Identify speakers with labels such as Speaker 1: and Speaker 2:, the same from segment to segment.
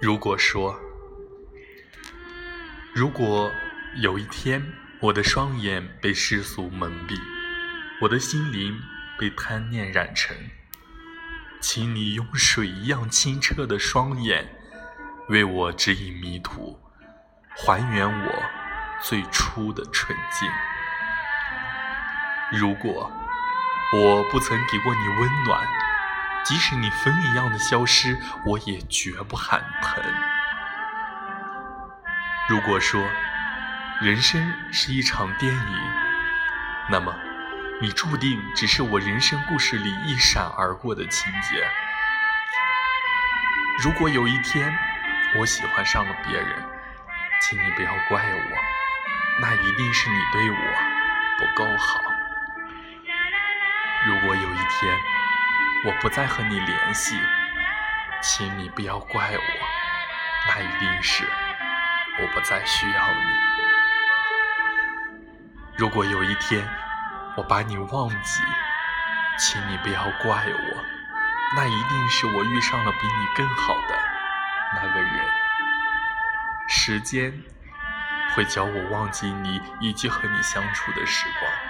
Speaker 1: 如果说，如果有一天我的双眼被世俗蒙蔽，我的心灵被贪念染成，请你用水一样清澈的双眼为我指引迷途，还原我最初的纯净。如果我不曾给过你温暖。即使你风一样的消失，我也绝不喊疼。如果说人生是一场电影，那么你注定只是我人生故事里一闪而过的情节。如果有一天我喜欢上了别人，请你不要怪我，那一定是你对我不够好。如果有一天，我不再和你联系，请你不要怪我，那一定是我不再需要你。如果有一天我把你忘记，请你不要怪我，那一定是我遇上了比你更好的那个人。时间会教我忘记你以及和你相处的时光。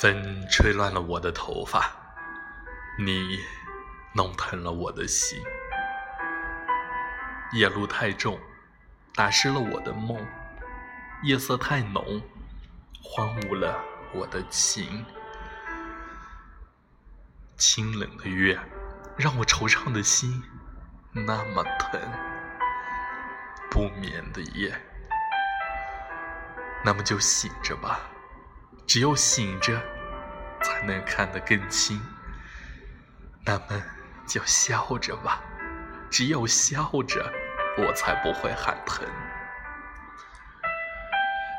Speaker 1: 风吹乱了我的头发，你弄疼了我的心。夜路太重，打湿了我的梦；夜色太浓，荒芜了我的情。清冷的月，让我惆怅的心那么疼。不眠的夜，那么就醒着吧。只有醒着，才能看得更清。那么就笑着吧，只有笑着，我才不会喊疼。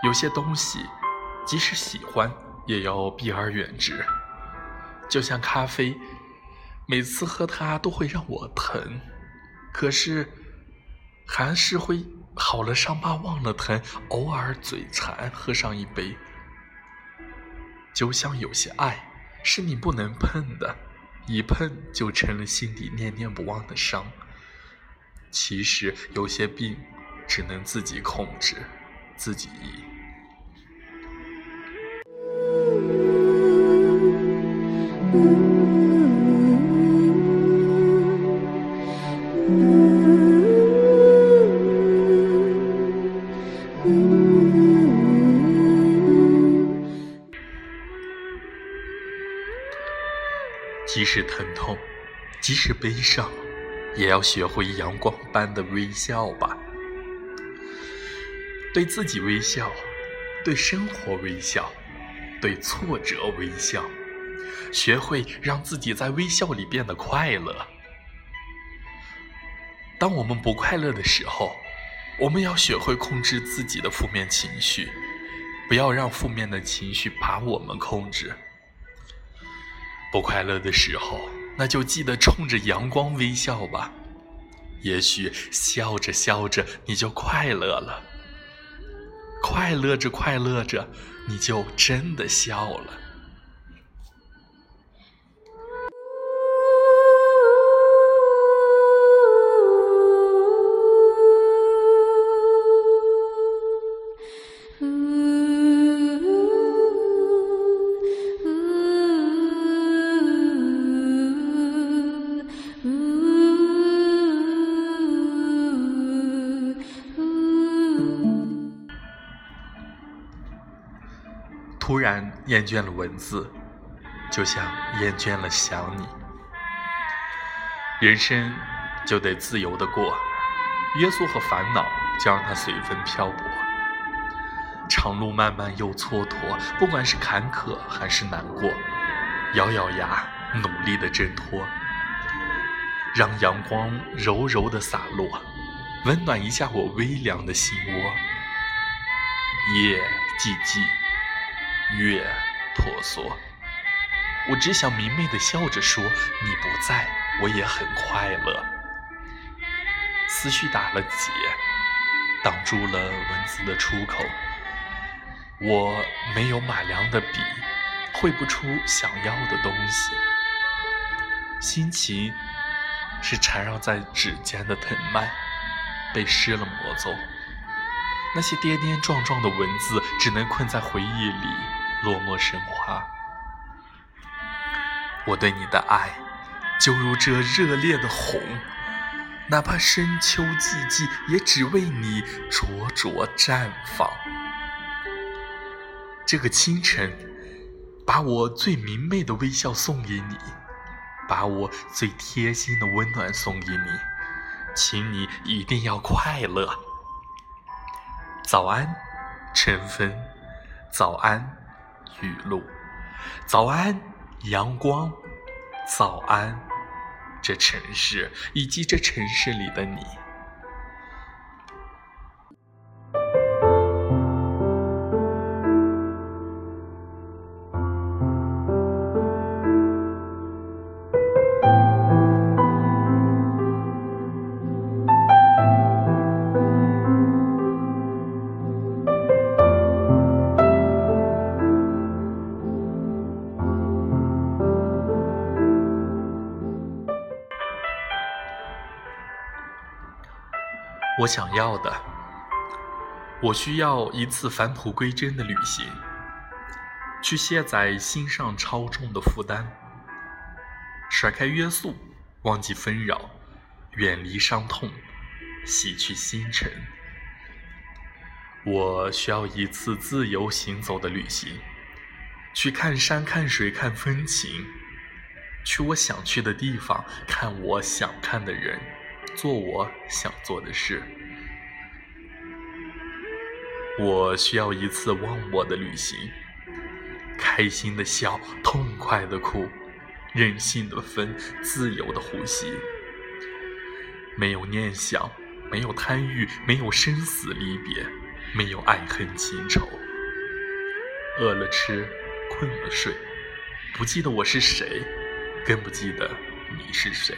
Speaker 1: 有些东西，即使喜欢，也要避而远之。就像咖啡，每次喝它都会让我疼，可是还是会好了伤疤忘了疼，偶尔嘴馋喝上一杯。就像有些爱是你不能碰的，一碰就成了心底念念不忘的伤。其实有些病只能自己控制，自己医。即使疼痛，即使悲伤，也要学会阳光般的微笑吧。对自己微笑，对生活微笑，对挫折微笑，学会让自己在微笑里变得快乐。当我们不快乐的时候，我们要学会控制自己的负面情绪，不要让负面的情绪把我们控制。不快乐的时候，那就记得冲着阳光微笑吧。也许笑着笑着，你就快乐了；快乐着快乐着，你就真的笑了。厌倦了文字，就像厌倦了想你。人生就得自由的过，约束和烦恼就让它随风漂泊。长路漫漫又蹉跎，不管是坎坷还是难过，咬咬牙，努力的挣脱。让阳光柔柔的洒落，温暖一下我微凉的心窝。夜寂寂。月婆娑，我只想明媚的笑着说：“你不在，我也很快乐。”思绪打了结，挡住了文字的出口。我没有马良的笔，绘不出想要的东西。心情是缠绕在指尖的藤蔓，被施了魔咒。那些跌跌撞撞的文字，只能困在回忆里，落寞生花。我对你的爱，就如这热烈的红，哪怕深秋寂寂，也只为你灼灼绽放。这个清晨，把我最明媚的微笑送给你，把我最贴心的温暖送给你，请你一定要快乐。早安，晨风；早安，雨露；早安，阳光；早安，这城市以及这城市里的你。我想要的，我需要一次返璞归真的旅行，去卸载心上超重的负担，甩开约束，忘记纷扰，远离伤痛，洗去星辰。我需要一次自由行走的旅行，去看山看水看风情，去我想去的地方，看我想看的人。做我想做的事。我需要一次忘我的旅行，开心的笑，痛快的哭，任性的分，自由的呼吸。没有念想，没有贪欲，没有生死离别，没有爱恨情仇。饿了吃，困了睡，不记得我是谁，更不记得你是谁。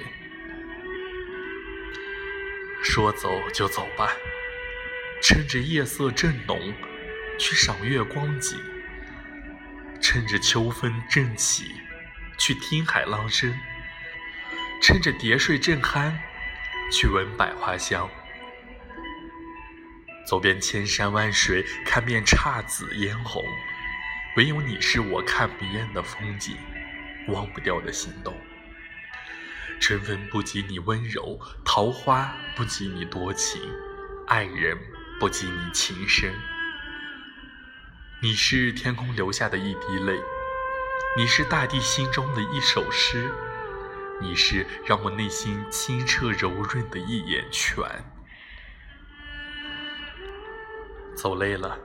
Speaker 1: 说走就走吧，趁着夜色正浓，去赏月光景；趁着秋风正起，去听海浪声；趁着蝶睡正酣，去闻百花香。走遍千山万水，看遍姹紫嫣红，唯有你是我看不厌的风景，忘不掉的心动。春风不及你温柔，桃花不及你多情，爱人不及你情深。你是天空留下的一滴泪，你是大地心中的一首诗，你是让我内心清澈柔润的一眼泉。走累了，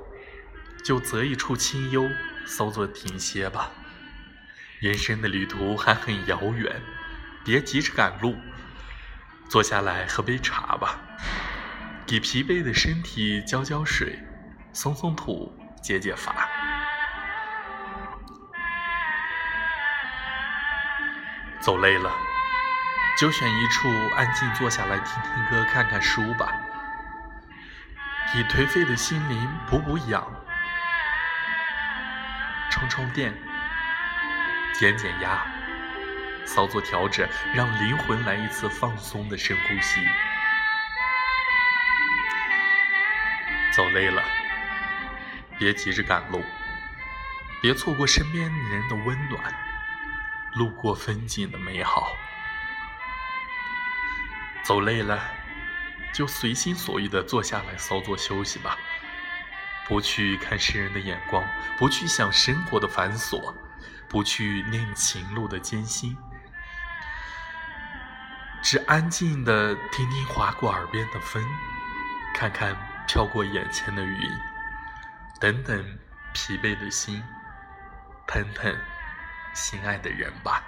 Speaker 1: 就择一处清幽，稍作停歇吧。人生的旅途还很遥远。别急着赶路，坐下来喝杯茶吧，给疲惫的身体浇浇水，松松土，解解乏。走累了，就选一处安静坐下来听听歌、看看书吧，给颓废的心灵补补养，充充电，减减压。稍作调整，让灵魂来一次放松的深呼吸。走累了，别急着赶路，别错过身边人的温暖，路过风景的美好。走累了，就随心所欲的坐下来稍作休息吧，不去看世人的眼光，不去想生活的繁琐，不去念情路的艰辛。只安静的听听划过耳边的风，看看飘过眼前的云，等等疲惫的心，疼疼心爱的人吧。